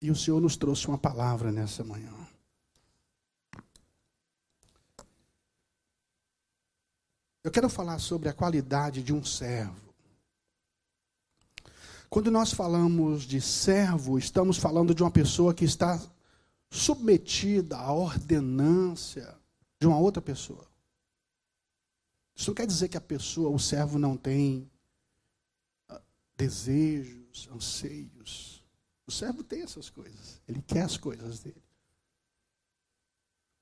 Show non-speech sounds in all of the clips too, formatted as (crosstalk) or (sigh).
E o Senhor nos trouxe uma palavra nessa manhã. Eu quero falar sobre a qualidade de um servo. Quando nós falamos de servo, estamos falando de uma pessoa que está submetida à ordenância de uma outra pessoa. Isso não quer dizer que a pessoa, o servo, não tem ah, desejos, anseios. O servo tem essas coisas. Ele quer as coisas dele.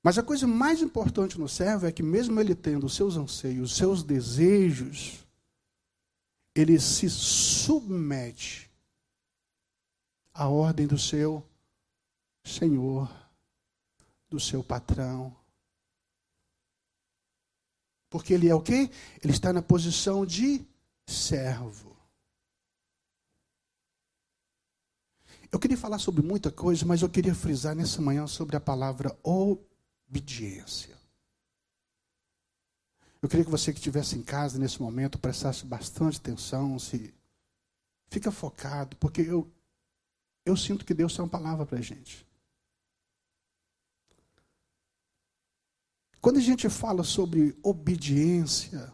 Mas a coisa mais importante no servo é que, mesmo ele tendo os seus anseios, os seus desejos, ele se submete à ordem do seu senhor, do seu patrão, porque ele é o quê? Ele está na posição de servo. Eu queria falar sobre muita coisa, mas eu queria frisar nessa manhã sobre a palavra obediência. Eu queria que você que estivesse em casa nesse momento prestasse bastante atenção, se fica focado, porque eu eu sinto que Deus tem uma palavra para a gente. Quando a gente fala sobre obediência,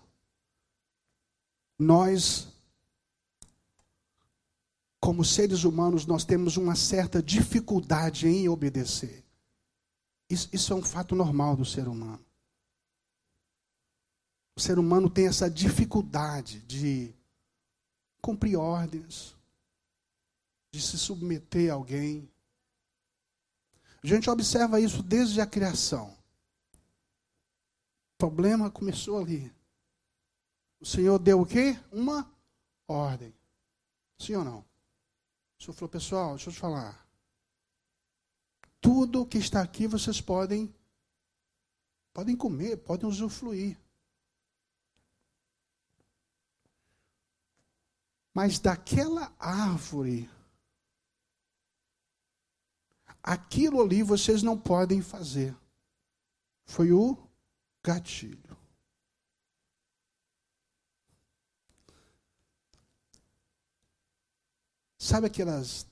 nós, como seres humanos, nós temos uma certa dificuldade em obedecer. Isso, isso é um fato normal do ser humano. O ser humano tem essa dificuldade de cumprir ordens, de se submeter a alguém. A gente observa isso desde a criação problema começou ali. O Senhor deu o quê? Uma ordem. Sim ou não? O Senhor falou, pessoal, deixa eu te falar. Tudo que está aqui vocês podem podem comer, podem usufruir. Mas daquela árvore, aquilo ali vocês não podem fazer. Foi o gatilho. Sabe aquelas.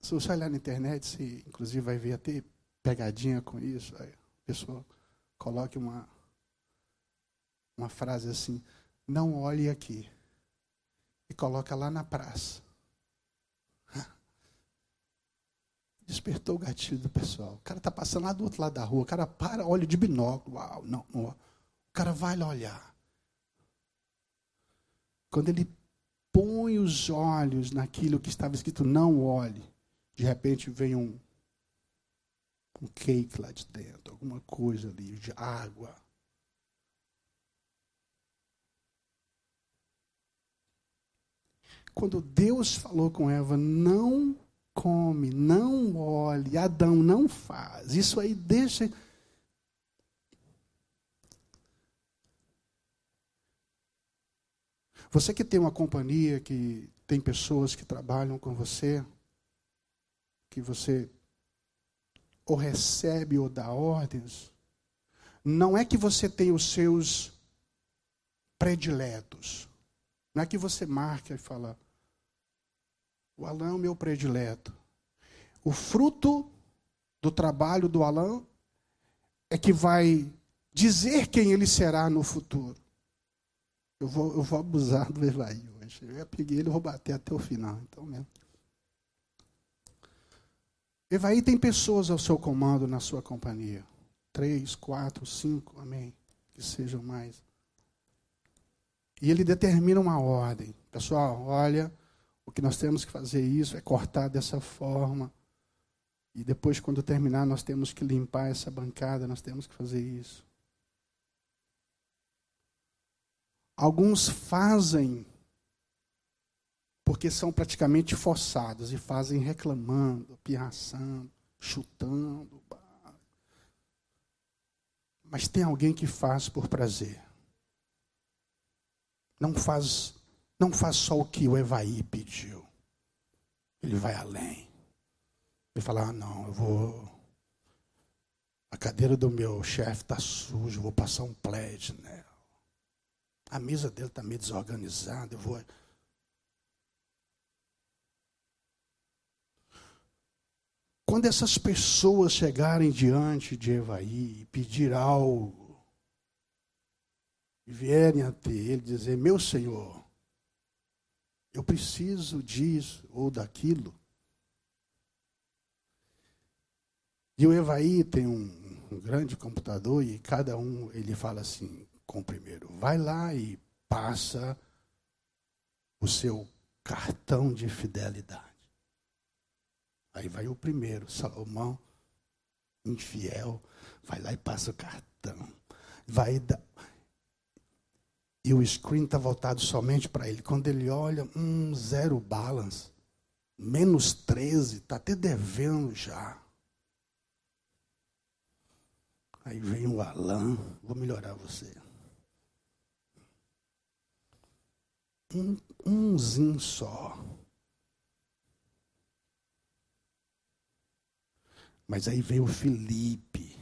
Se você olhar na internet, você inclusive vai ver até pegadinha com isso. Aí a pessoa coloque uma, uma frase assim: Não olhe aqui. E coloca lá na praça. (laughs) Despertou o gatilho do pessoal. O cara está passando lá do outro lado da rua. O cara para, olha de binóculo. Uau, não, não. O cara vai lá olhar. Quando ele põe os olhos naquilo que estava escrito, não olhe. De repente vem um, um cake lá de dentro, alguma coisa ali, de água. Quando Deus falou com Eva, não come, não olhe, Adão não faz. Isso aí deixa. Você que tem uma companhia, que tem pessoas que trabalham com você, que você ou recebe ou dá ordens, não é que você tem os seus prediletos. Não é que você marca e fala, o Alain é o meu predileto. O fruto do trabalho do Alain é que vai dizer quem ele será no futuro. Eu vou, eu vou abusar do Evaí hoje. Eu já peguei ele, vou bater até o final. Então mesmo. Evaí tem pessoas ao seu comando na sua companhia. Três, quatro, cinco, amém. Que sejam mais. E ele determina uma ordem. Pessoal, olha, o que nós temos que fazer isso é cortar dessa forma. E depois, quando terminar, nós temos que limpar essa bancada, nós temos que fazer isso. Alguns fazem porque são praticamente forçados e fazem reclamando, pirraçando, chutando. Mas tem alguém que faz por prazer. Não faz não faz só o que o Evaí pediu. Ele vai além. Ele fala: ah, não, eu vou. A cadeira do meu chefe está suja, vou passar um pledge nela. A mesa dele está meio desorganizada, eu vou. quando essas pessoas chegarem diante de Evaí e pedir algo, e vierem até ele dizer: Meu Senhor, eu preciso disso ou daquilo. E o Evaí tem um, um grande computador e cada um ele fala assim com o primeiro: vai lá e passa o seu cartão de fidelidade. Aí vai o primeiro, Salomão, infiel, vai lá e passa o cartão. Vai dar. E o screen está voltado somente para ele. Quando ele olha, um zero balance, menos 13, está até devendo já. Aí vem o Alain, vou melhorar você. Um, umzinho só. Mas aí vem o Felipe.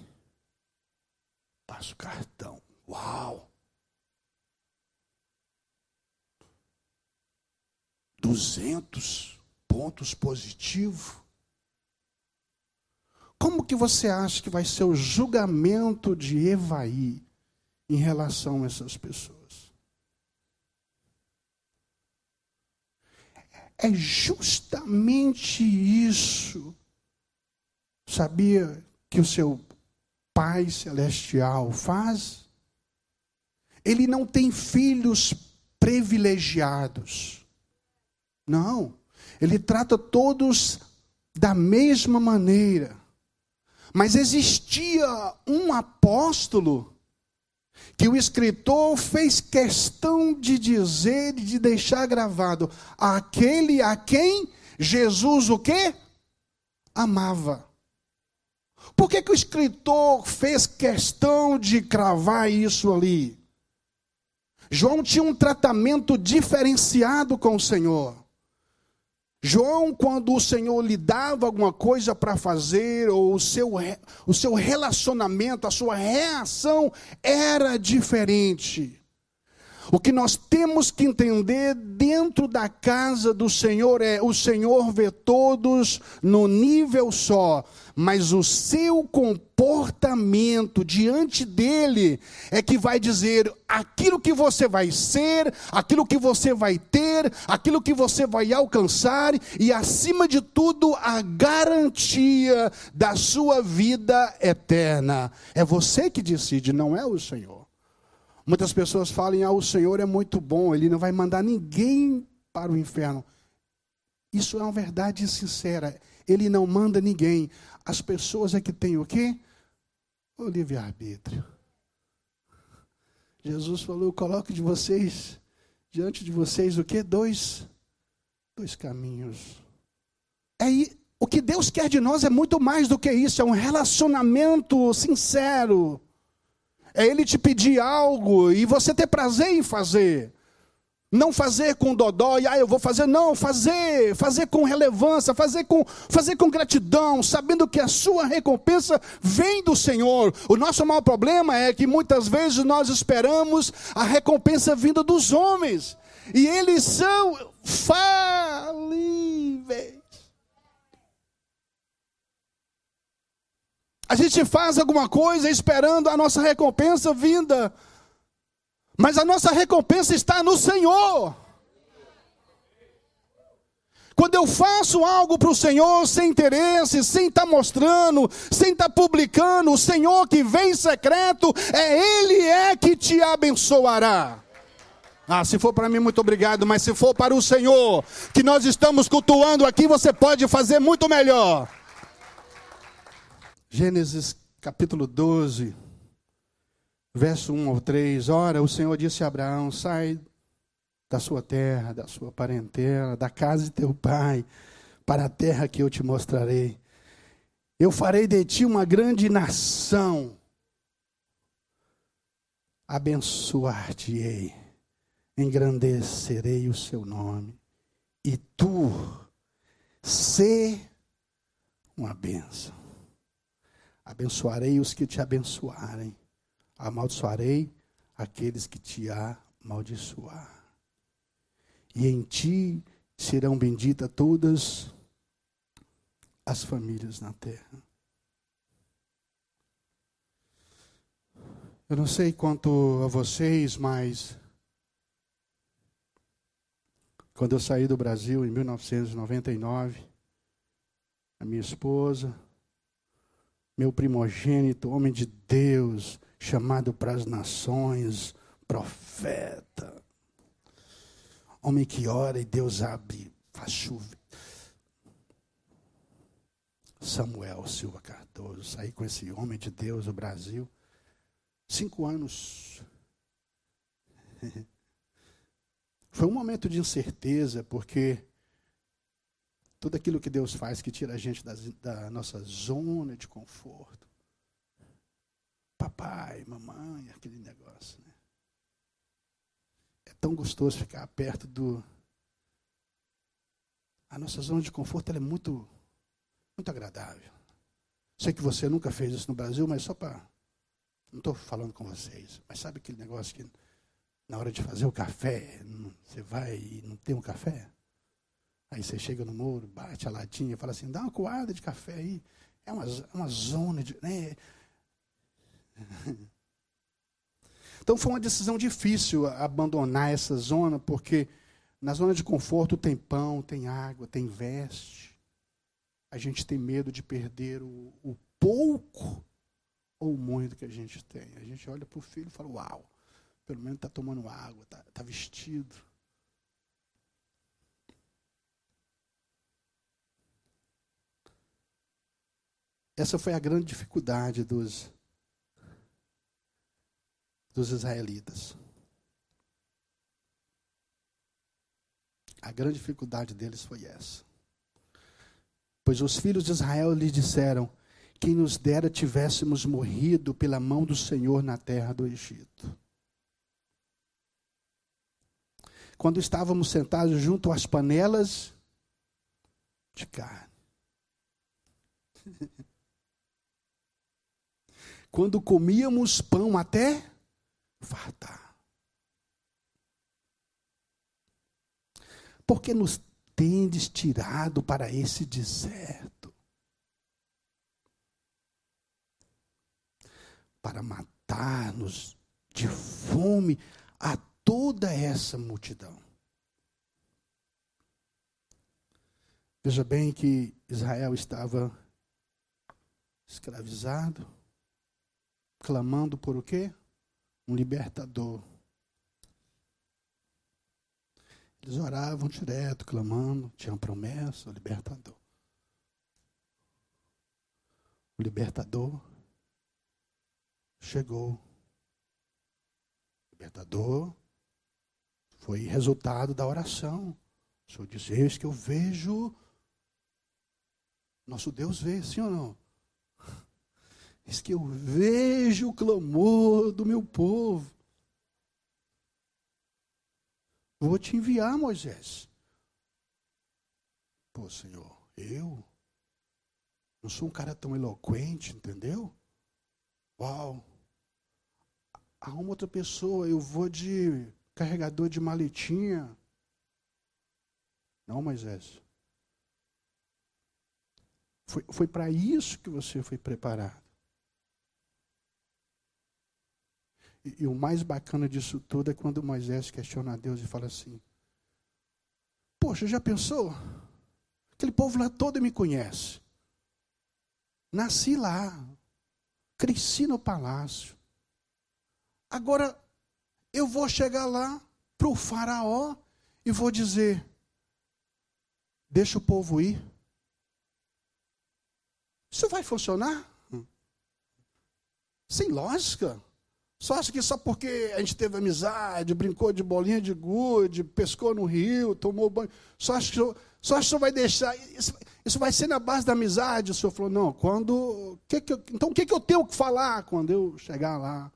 Passa o cartão. Uau! Duzentos pontos positivos. Como que você acha que vai ser o julgamento de Evaí em relação a essas pessoas? É justamente isso Sabia que o seu Pai Celestial faz? Ele não tem filhos privilegiados. Não. Ele trata todos da mesma maneira. Mas existia um apóstolo que o escritor fez questão de dizer e de deixar gravado, aquele a quem Jesus o quê? Amava. Por que, que o escritor fez questão de cravar isso ali? João tinha um tratamento diferenciado com o Senhor. João, quando o Senhor lhe dava alguma coisa para fazer, ou o seu, o seu relacionamento, a sua reação era diferente. O que nós temos que entender dentro da casa do Senhor é: o Senhor vê todos no nível só, mas o seu comportamento diante dele é que vai dizer aquilo que você vai ser, aquilo que você vai ter, aquilo que você vai alcançar e, acima de tudo, a garantia da sua vida eterna. É você que decide, não é o Senhor. Muitas pessoas falam: ah, o Senhor é muito bom, Ele não vai mandar ninguém para o inferno. Isso é uma verdade sincera. Ele não manda ninguém. As pessoas é que têm o quê? O livre-arbítrio. Jesus falou: coloque de vocês, diante de vocês, o quê? Dois, dois caminhos. É, o que Deus quer de nós é muito mais do que isso, é um relacionamento sincero é Ele te pedir algo e você ter prazer em fazer. Não fazer com dodó e ah, eu vou fazer, não, fazer, fazer com relevância, fazer com, fazer com gratidão, sabendo que a sua recompensa vem do Senhor. O nosso maior problema é que muitas vezes nós esperamos a recompensa vinda dos homens, e eles são falíveis. A gente faz alguma coisa esperando a nossa recompensa vinda. Mas a nossa recompensa está no Senhor. Quando eu faço algo para o Senhor sem interesse, sem estar tá mostrando, sem estar tá publicando, o Senhor que vem em secreto, é Ele é que te abençoará. Ah, se for para mim, muito obrigado, mas se for para o Senhor, que nós estamos cultuando aqui, você pode fazer muito melhor. Gênesis capítulo 12, verso 1 ao 3. Ora, o Senhor disse a Abraão: Sai da sua terra, da sua parentela, da casa de teu pai, para a terra que eu te mostrarei. Eu farei de ti uma grande nação. Abençoar-te-ei, engrandecerei o seu nome, e tu sê uma bênção. Abençoarei os que te abençoarem, amaldiçoarei aqueles que te amaldiçoar. E em ti serão benditas todas as famílias na terra. Eu não sei quanto a vocês, mas quando eu saí do Brasil em 1999, a minha esposa, meu primogênito, homem de Deus, chamado para as nações, profeta, homem que ora e Deus abre, faz chover. Samuel Silva Cardoso, saí com esse homem de Deus do Brasil. Cinco anos. (laughs) Foi um momento de incerteza, porque tudo aquilo que Deus faz que tira a gente das, da nossa zona de conforto. Papai, mamãe, aquele negócio. Né? É tão gostoso ficar perto do. A nossa zona de conforto é muito, muito agradável. Sei que você nunca fez isso no Brasil, mas só para não estou falando com vocês, mas sabe aquele negócio que na hora de fazer o café, você vai e não tem um café? Aí você chega no muro, bate a latinha, fala assim, dá uma coada de café aí. É uma, é uma zona de. Né? (laughs) Então foi uma decisão difícil abandonar essa zona, porque na zona de conforto tem pão, tem água, tem veste. A gente tem medo de perder o, o pouco ou muito que a gente tem. A gente olha para o filho e fala, uau, pelo menos está tomando água, está tá vestido. Essa foi a grande dificuldade dos, dos israelitas. A grande dificuldade deles foi essa. Pois os filhos de Israel lhe disseram: quem nos dera tivéssemos morrido pela mão do Senhor na terra do Egito. Quando estávamos sentados junto às panelas de carne. (laughs) Quando comíamos pão até fartar. Porque nos tendes tirado para esse deserto? para matar-nos de fome a toda essa multidão. Veja bem que Israel estava escravizado, clamando por o quê? Um libertador. Eles oravam direto, clamando, tinham promessa, o libertador. O libertador chegou. Libertador foi resultado da oração. O Senhor disse: Eis que eu vejo. Nosso Deus vê, sim ou não? Eis que eu vejo o clamor do meu povo. Vou te enviar, Moisés. Pô, Senhor, eu não sou um cara tão eloquente, entendeu? Uau! arruma outra pessoa, eu vou de carregador de maletinha. Não, Moisés. Foi, foi para isso que você foi preparado. E, o mais bacana disso tudo é quando Moisés questiona a Deus e fala assim: Poxa, já pensou? Aquele povo lá todo me conhece. Nasci lá. Cresci no palácio. Agora, eu vou chegar lá para o Faraó e vou dizer: deixa o povo ir. Isso vai funcionar? Sem lógica. Só acha que só porque a gente teve amizade, brincou de bolinha de gude, pescou no rio, tomou banho, só acha que, só acha que vai deixar. Isso, isso, vai ser na base da amizade. O senhor falou: não, quando. Que que eu, então o que, que eu tenho que falar quando eu chegar lá?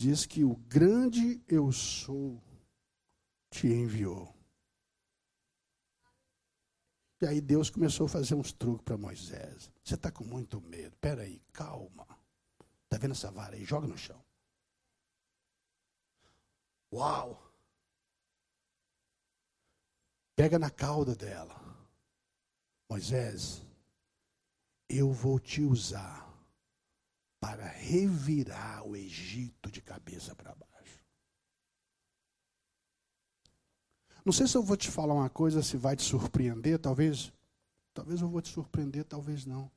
diz que o grande eu sou te enviou. E aí Deus começou a fazer uns truques para Moisés. Você está com muito medo. Espera aí, calma. Está vendo essa vara aí? Joga no chão. Uau! pega na cauda dela. Moisés, eu vou te usar para revirar o Egito de cabeça para baixo. Não sei se eu vou te falar uma coisa, se vai te surpreender, talvez, talvez eu vou te surpreender, talvez não.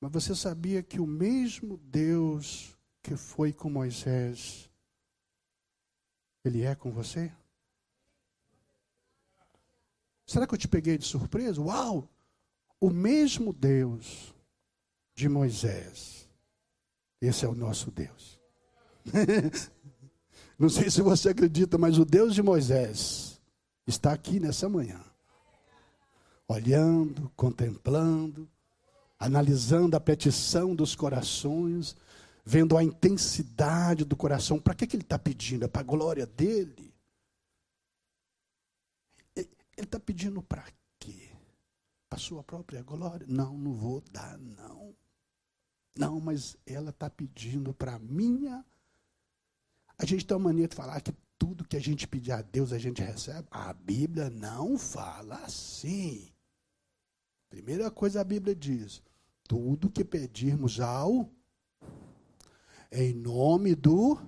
Mas você sabia que o mesmo Deus que foi com Moisés, ele é com você? Será que eu te peguei de surpresa? Uau! O mesmo Deus de Moisés, esse é o nosso Deus. (laughs) Não sei se você acredita, mas o Deus de Moisés está aqui nessa manhã, olhando, contemplando, analisando a petição dos corações, vendo a intensidade do coração. Para que, que ele está pedindo? É para a glória dele? Ele está pedindo para quê? Para a sua própria glória? Não, não vou dar, não. Não, mas ela está pedindo para a minha. A gente tem uma mania de falar que tudo que a gente pedir a Deus a gente recebe. A Bíblia não fala assim. Primeira coisa a Bíblia diz: tudo que pedirmos ao em nome do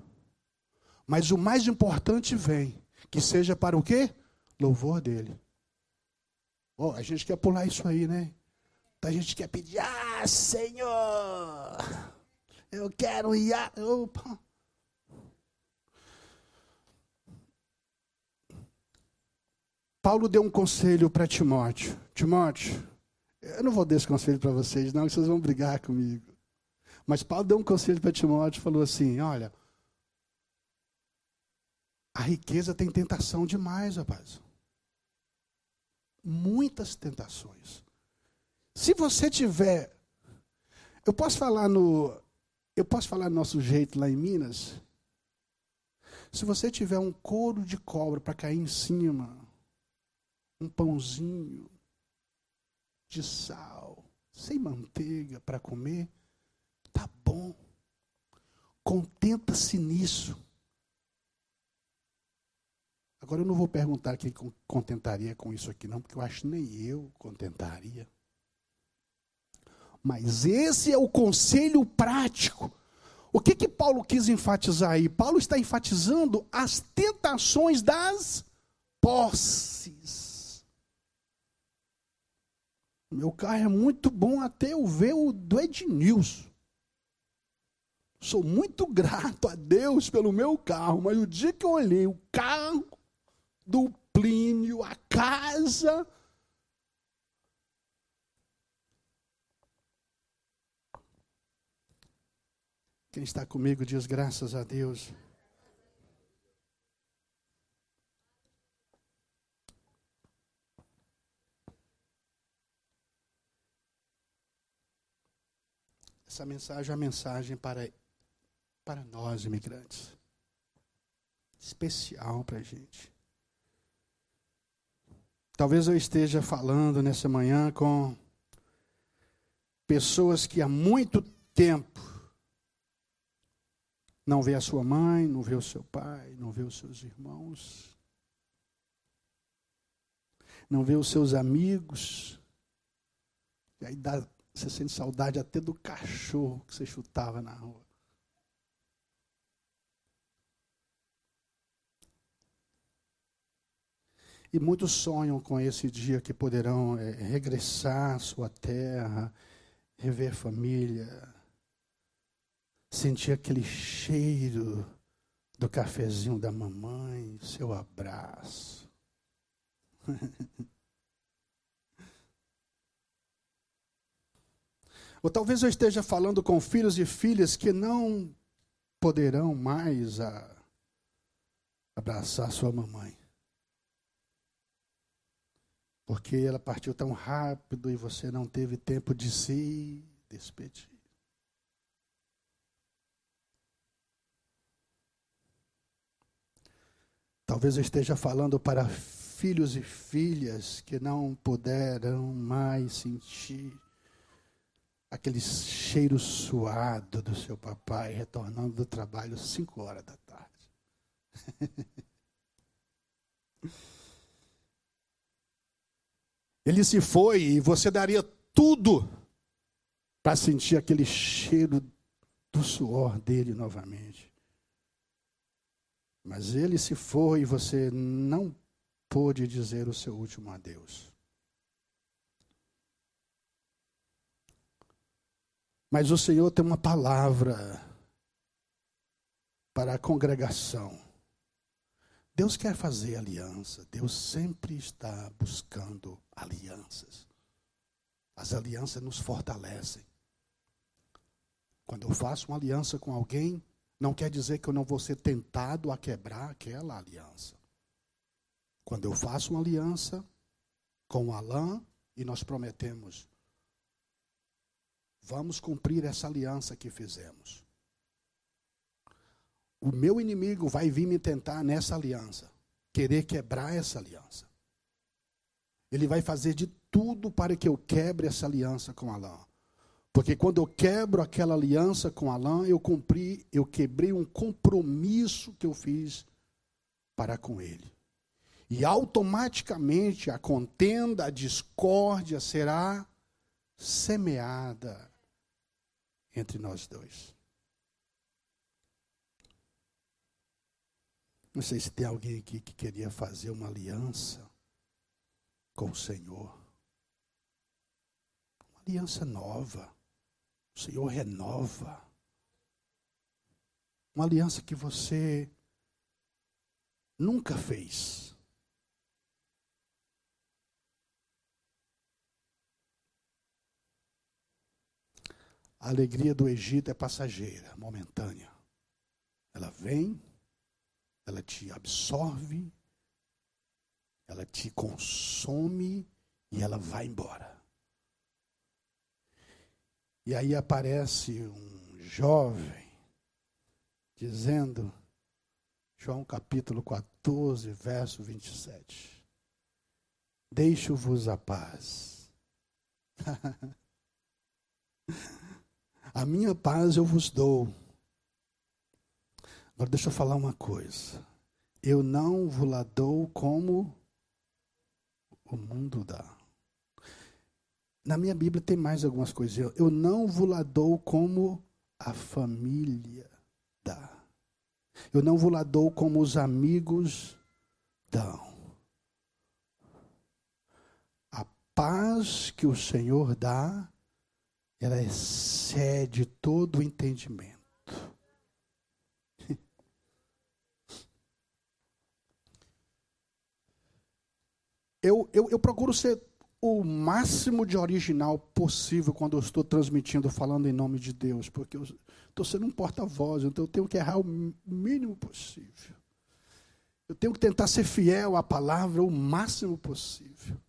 mas o mais importante vem, que seja para o quê? Louvor dele. Oh, a gente quer pular isso aí, né? A gente quer pedir, ah, Senhor, eu quero ir. Opa. Paulo deu um conselho para Timóteo. Timóteo, eu não vou dar esse conselho para vocês, não, vocês vão brigar comigo. Mas Paulo deu um conselho para Timóteo, falou assim: olha, a riqueza tem tentação demais, rapaz. Muitas tentações. Se você tiver, eu posso falar no, eu posso falar do nosso jeito lá em Minas. Se você tiver um couro de cobra para cair em cima, um pãozinho, de sal, sem manteiga para comer, tá bom. Contenta-se nisso. Agora eu não vou perguntar quem contentaria com isso aqui, não, porque eu acho que nem eu contentaria. Mas esse é o conselho prático. O que que Paulo quis enfatizar aí? Paulo está enfatizando as tentações das posses. Meu carro é muito bom até eu ver o do Ednilson. Sou muito grato a Deus pelo meu carro, mas o dia que eu olhei o carro do Plínio, a casa. Quem está comigo diz graças a Deus. Essa mensagem é uma mensagem para, para nós, imigrantes. Especial para a gente. Talvez eu esteja falando nessa manhã com pessoas que há muito tempo não vê a sua mãe, não vê o seu pai, não vê os seus irmãos, não vê os seus amigos. E aí dá você sente saudade até do cachorro que você chutava na rua. E muitos sonham com esse dia que poderão é, regressar à sua terra, rever família, sentir aquele cheiro do cafezinho da mamãe, seu abraço. (laughs) Ou talvez eu esteja falando com filhos e filhas que não poderão mais abraçar sua mamãe. Porque ela partiu tão rápido e você não teve tempo de se despedir. Talvez eu esteja falando para filhos e filhas que não puderam mais sentir aquele cheiro suado do seu papai retornando do trabalho às 5 horas da tarde. Ele se foi e você daria tudo para sentir aquele cheiro do suor dele novamente. Mas ele se foi e você não pôde dizer o seu último adeus. Mas o Senhor tem uma palavra para a congregação. Deus quer fazer aliança. Deus sempre está buscando alianças. As alianças nos fortalecem. Quando eu faço uma aliança com alguém, não quer dizer que eu não vou ser tentado a quebrar aquela aliança. Quando eu faço uma aliança com o Alain e nós prometemos, vamos cumprir essa aliança que fizemos. O meu inimigo vai vir me tentar nessa aliança, querer quebrar essa aliança. Ele vai fazer de tudo para que eu quebre essa aliança com Alain. Porque quando eu quebro aquela aliança com Alain, eu cumpri, eu quebrei um compromisso que eu fiz para com ele. E automaticamente a contenda, a discórdia será semeada entre nós dois. Não sei se tem alguém aqui que queria fazer uma aliança com o Senhor. Uma aliança nova. O Senhor renova. Uma aliança que você nunca fez. A alegria do Egito é passageira, momentânea. Ela vem, ela te absorve, ela te consome e ela vai embora. E aí aparece um jovem dizendo, João capítulo 14, verso 27. Deixo-vos a paz. (laughs) a minha paz eu vos dou. Agora deixa eu falar uma coisa. Eu não vos la dou como o mundo dá. Na minha Bíblia tem mais algumas coisas. Eu não vos la dou como a família dá. Eu não vos la dou como os amigos dão. A paz que o Senhor dá, ela excede todo o entendimento. (laughs) Eu, eu, eu procuro ser o máximo de original possível quando eu estou transmitindo, falando em nome de Deus, porque eu estou sendo um porta-voz, então eu tenho que errar o mínimo possível. Eu tenho que tentar ser fiel à palavra o máximo possível.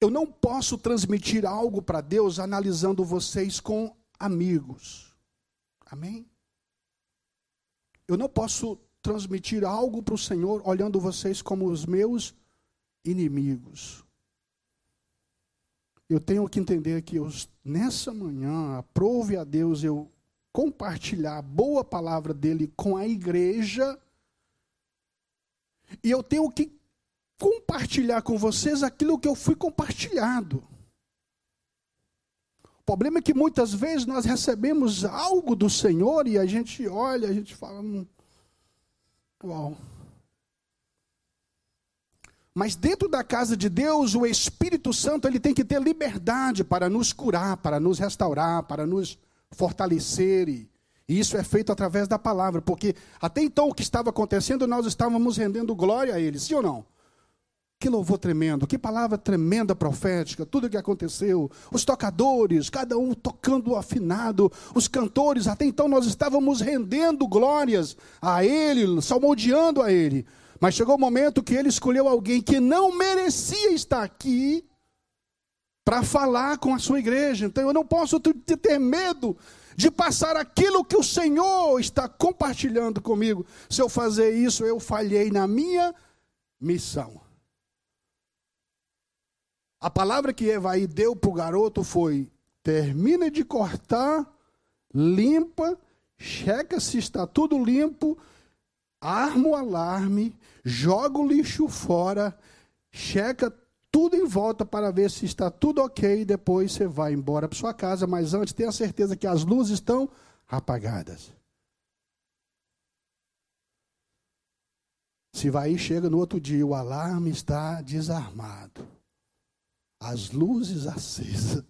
Eu não posso transmitir algo para Deus analisando vocês com amigos. Amém? Eu não posso transmitir algo para o Senhor olhando vocês como os meus inimigos. Eu tenho que entender que eu, nessa manhã, aprove a Deus eu compartilhar a boa palavra dele com a igreja. E eu tenho que compartilhar com vocês aquilo que eu fui compartilhado. O problema é que muitas vezes nós recebemos algo do Senhor e a gente olha, a gente fala, hum, uau. Mas dentro da casa de Deus, o Espírito Santo ele tem que ter liberdade para nos curar, para nos restaurar, para nos fortalecer. E isso é feito através da palavra, porque até então o que estava acontecendo, nós estávamos rendendo glória a Ele, sim ou não? Que louvor tremendo, que palavra tremenda profética, tudo o que aconteceu, os tocadores, cada um tocando afinado, os cantores, até então nós estávamos rendendo glórias a Ele, salmodiando a Ele. Mas chegou o momento que ele escolheu alguém que não merecia estar aqui para falar com a sua igreja. Então eu não posso ter medo de passar aquilo que o Senhor está compartilhando comigo. Se eu fazer isso, eu falhei na minha missão. A palavra que Evaí deu para o garoto foi: termina de cortar, limpa, checa se está tudo limpo arma o alarme, joga o lixo fora, checa tudo em volta para ver se está tudo ok. Depois você vai embora para sua casa. Mas antes, tenha certeza que as luzes estão apagadas. Se vai e chega no outro dia, o alarme está desarmado, as luzes acesas.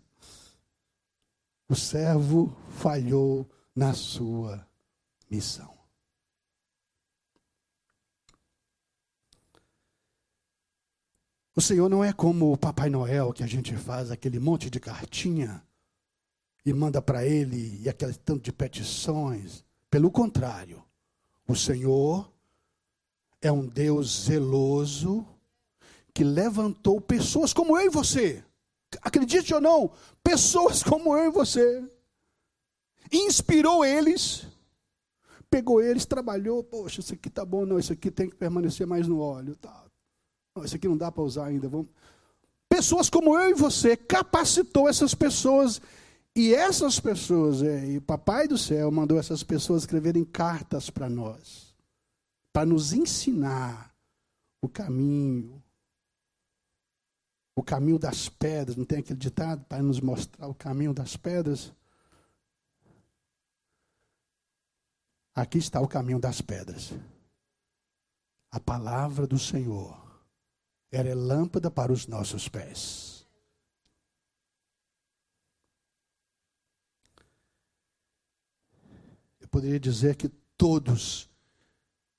O servo falhou na sua missão. O Senhor não é como o Papai Noel que a gente faz aquele monte de cartinha e manda para ele e aquele tanto de petições. Pelo contrário, o Senhor é um Deus zeloso que levantou pessoas como eu e você. Acredite ou não, pessoas como eu e você. Inspirou eles, pegou eles, trabalhou, poxa, isso aqui tá bom, não, isso aqui tem que permanecer mais no óleo, tá. Não, isso aqui não dá para usar ainda. Vamos... Pessoas como eu e você capacitou essas pessoas e essas pessoas, é, e o Papai do Céu mandou essas pessoas escreverem cartas para nós para nos ensinar o caminho, o caminho das pedras, não tem aquele ditado para nos mostrar o caminho das pedras? Aqui está o caminho das pedras. A palavra do Senhor era lâmpada para os nossos pés. Eu poderia dizer que todos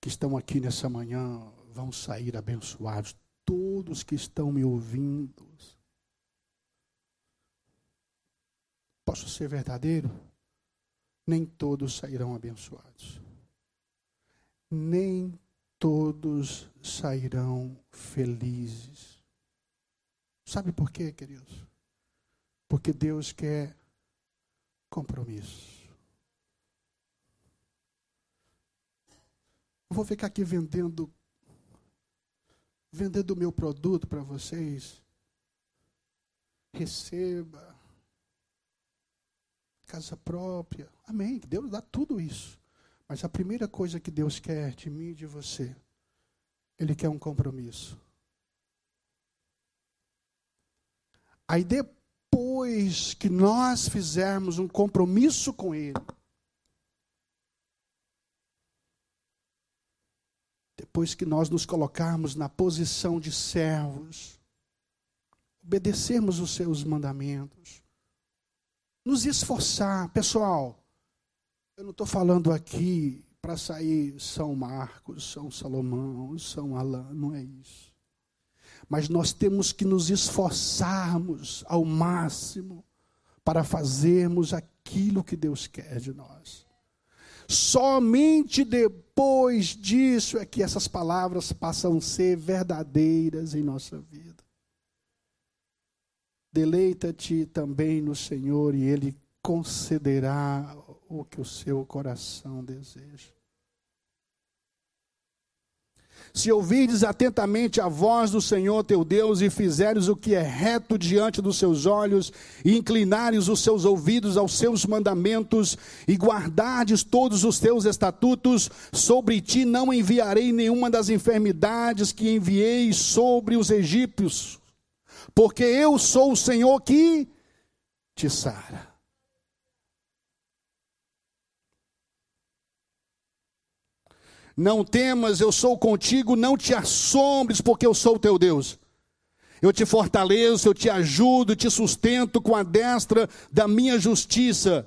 que estão aqui nessa manhã vão sair abençoados. Todos que estão me ouvindo. Posso ser verdadeiro? Nem todos sairão abençoados. Nem todos sairão felizes. Sabe por quê, queridos? Porque Deus quer compromisso. Vou ficar aqui vendendo vendendo o meu produto para vocês. Receba. Casa própria. Amém. Deus dá tudo isso. Mas a primeira coisa que Deus quer de mim e de você, Ele quer um compromisso. Aí depois que nós fizermos um compromisso com Ele, depois que nós nos colocarmos na posição de servos, obedecermos os seus mandamentos, nos esforçar. Pessoal, eu não estou falando aqui para sair São Marcos, São Salomão, São Alain, não é isso. Mas nós temos que nos esforçarmos ao máximo para fazermos aquilo que Deus quer de nós. Somente depois disso é que essas palavras passam a ser verdadeiras em nossa vida. Deleita-te também no Senhor e Ele concederá o que o seu coração deseja. Se ouvirdes atentamente a voz do Senhor teu Deus e fizeres o que é reto diante dos seus olhos, e inclinares os seus ouvidos aos seus mandamentos, e guardardes todos os teus estatutos, sobre ti não enviarei nenhuma das enfermidades que enviei sobre os egípcios, porque eu sou o Senhor que te sara. Não temas, eu sou contigo, não te assombres, porque eu sou o teu Deus. Eu te fortaleço, eu te ajudo, te sustento com a destra da minha justiça.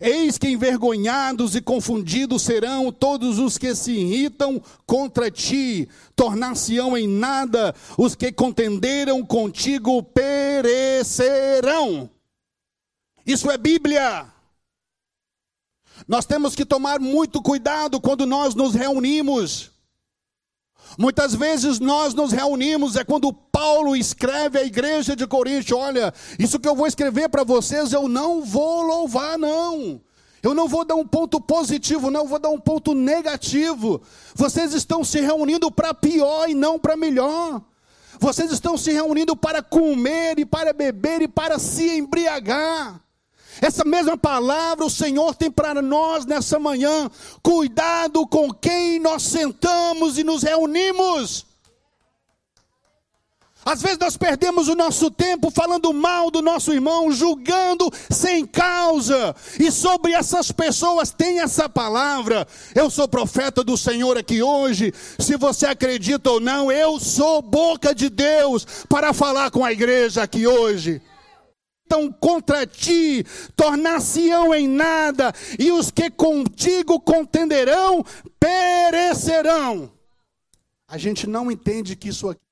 Eis que envergonhados e confundidos serão todos os que se irritam contra ti, tornar-se-ão em nada, os que contenderam contigo perecerão. Isso é Bíblia. Nós temos que tomar muito cuidado quando nós nos reunimos. Muitas vezes nós nos reunimos, é quando Paulo escreve à igreja de Corinto: olha, isso que eu vou escrever para vocês, eu não vou louvar, não. Eu não vou dar um ponto positivo, não, eu vou dar um ponto negativo. Vocês estão se reunindo para pior e não para melhor. Vocês estão se reunindo para comer e para beber e para se embriagar. Essa mesma palavra o Senhor tem para nós nessa manhã. Cuidado com quem nós sentamos e nos reunimos. Às vezes nós perdemos o nosso tempo falando mal do nosso irmão, julgando sem causa. E sobre essas pessoas tem essa palavra. Eu sou profeta do Senhor aqui hoje. Se você acredita ou não, eu sou boca de Deus para falar com a igreja aqui hoje. Então contra ti, tornar-se-ão em nada, e os que contigo contenderão perecerão. A gente não entende que isso aqui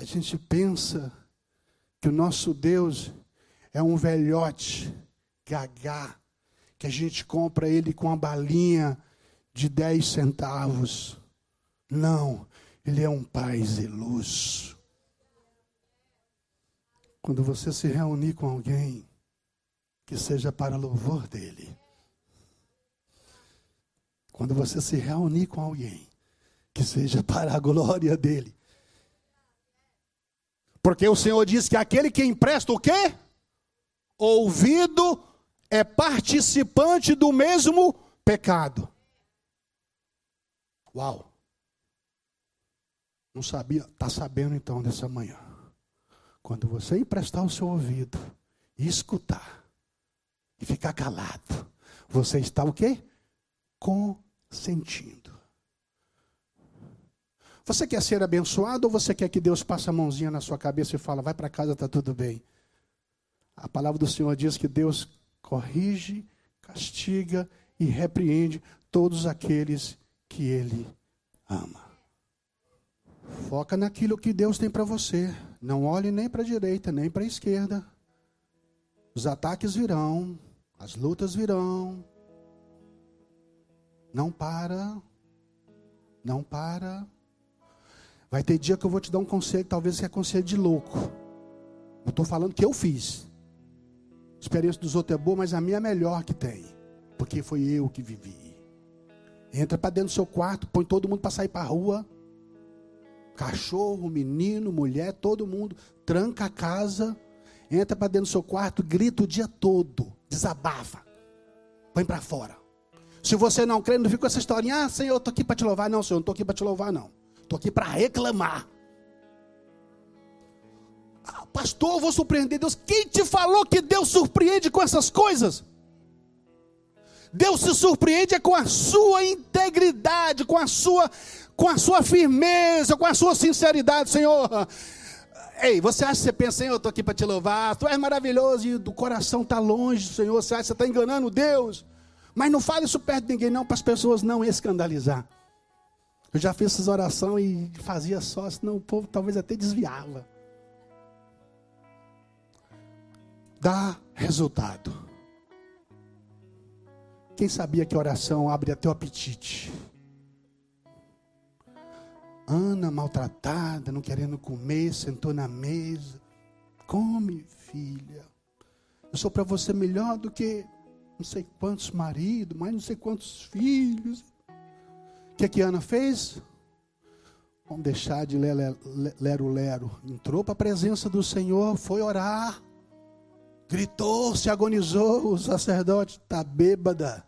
A gente pensa que o nosso Deus é um velhote, gagá, que a gente compra ele com uma balinha de 10 centavos. Não, ele é um pai zeloso. Quando você se reunir com alguém, que seja para louvor dele. Quando você se reunir com alguém, que seja (laughs) para a glória dele. Porque o Senhor diz que aquele que empresta o quê? Ouvido é participante do mesmo pecado. Uau! Não sabia, está sabendo então dessa manhã. Quando você emprestar o seu ouvido e escutar e ficar calado, você está o quê? Consentindo. Você quer ser abençoado ou você quer que Deus passe a mãozinha na sua cabeça e fala, vai para casa, está tudo bem? A palavra do Senhor diz que Deus corrige, castiga e repreende todos aqueles que Ele ama. Foca naquilo que Deus tem para você. Não olhe nem para a direita, nem para a esquerda. Os ataques virão, as lutas virão. Não para. Não para. Vai ter dia que eu vou te dar um conselho, talvez seja conselho de louco. Eu estou falando que eu fiz. A experiência dos outros é boa, mas a minha é a melhor que tem. Porque foi eu que vivi. Entra para dentro do seu quarto, põe todo mundo para sair para a rua. Cachorro, menino, mulher, todo mundo. Tranca a casa. Entra para dentro do seu quarto, grita o dia todo. Desabafa. Põe para fora. Se você não crê, não fica com essa historinha. Ah, Senhor, eu estou aqui para te louvar. Não, Senhor, não estou aqui para te louvar, não. Estou aqui para reclamar. Ah, pastor, eu vou surpreender Deus. Quem te falou que Deus surpreende com essas coisas? Deus se surpreende é com a sua integridade, com a sua, com a sua firmeza, com a sua sinceridade, Senhor. Ei, você acha que você pensa, Senhor, eu estou aqui para te louvar, tu és maravilhoso e do coração está longe, Senhor, você acha que você está enganando Deus. Mas não fale isso perto de ninguém, não, para as pessoas não escandalizar. Eu já fiz essas orações e fazia só, senão o povo talvez até desviava. Dá resultado. Quem sabia que oração abre até o apetite? Ana maltratada, não querendo comer, sentou na mesa. Come, filha. Eu sou para você melhor do que não sei quantos maridos, mais não sei quantos filhos que, que Ana fez? Vamos deixar de lero-lero. Entrou para a presença do Senhor, foi orar, gritou, se agonizou. O sacerdote está bêbada.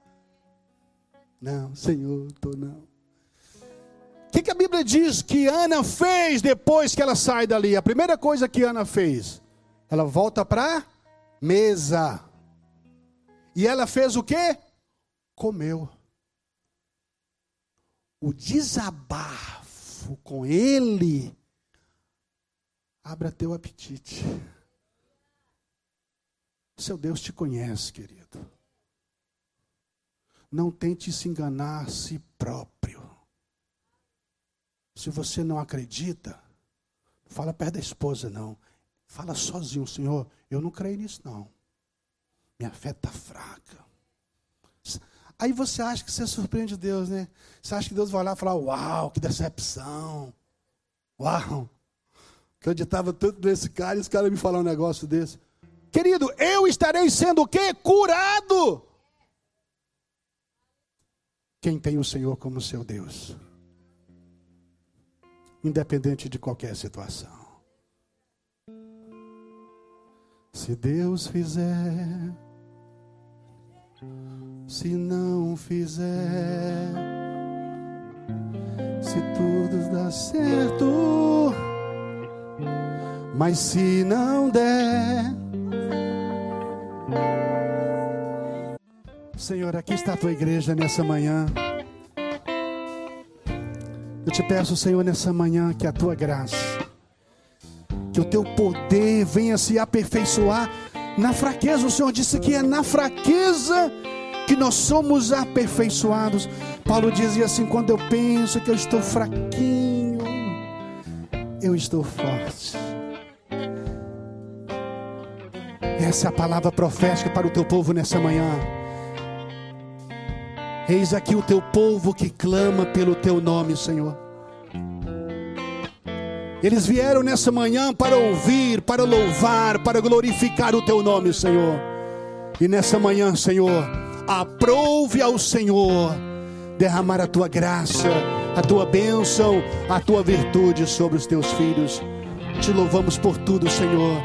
Não, Senhor, estou não. Que, que a Bíblia diz que Ana fez depois que ela sai dali? A primeira coisa que Ana fez, ela volta para mesa. E ela fez o que? Comeu o desabafo com Ele, abra teu apetite. Seu Deus te conhece, querido. Não tente se enganar a si próprio. Se você não acredita, fala perto da esposa, não. Fala sozinho, Senhor, eu não creio nisso, não. Minha fé está fraca. Aí você acha que você surpreende Deus, né? Você acha que Deus vai lá e falar: Uau, que decepção. Uau. Acreditava tanto nesse cara e esse cara me falar um negócio desse. Querido, eu estarei sendo o quê? Curado. Quem tem o Senhor como seu Deus. Independente de qualquer situação. Se Deus fizer se não fizer, se tudo dá certo. Mas se não der, Senhor, aqui está a tua igreja nessa manhã. Eu te peço, Senhor, nessa manhã, que a tua graça, que o teu poder venha se aperfeiçoar na fraqueza. O Senhor disse que é na fraqueza que nós somos aperfeiçoados. Paulo dizia assim: quando eu penso que eu estou fraquinho, eu estou forte. Essa é a palavra profética para o teu povo nessa manhã. Eis aqui o teu povo que clama pelo teu nome, Senhor. Eles vieram nessa manhã para ouvir, para louvar, para glorificar o teu nome, Senhor. E nessa manhã, Senhor, aprove ao Senhor derramar a tua graça, a tua bênção, a tua virtude sobre os teus filhos. Te louvamos por tudo, Senhor.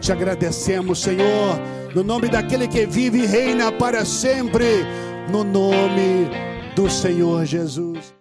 Te agradecemos, Senhor, no nome daquele que vive e reina para sempre no nome do Senhor Jesus.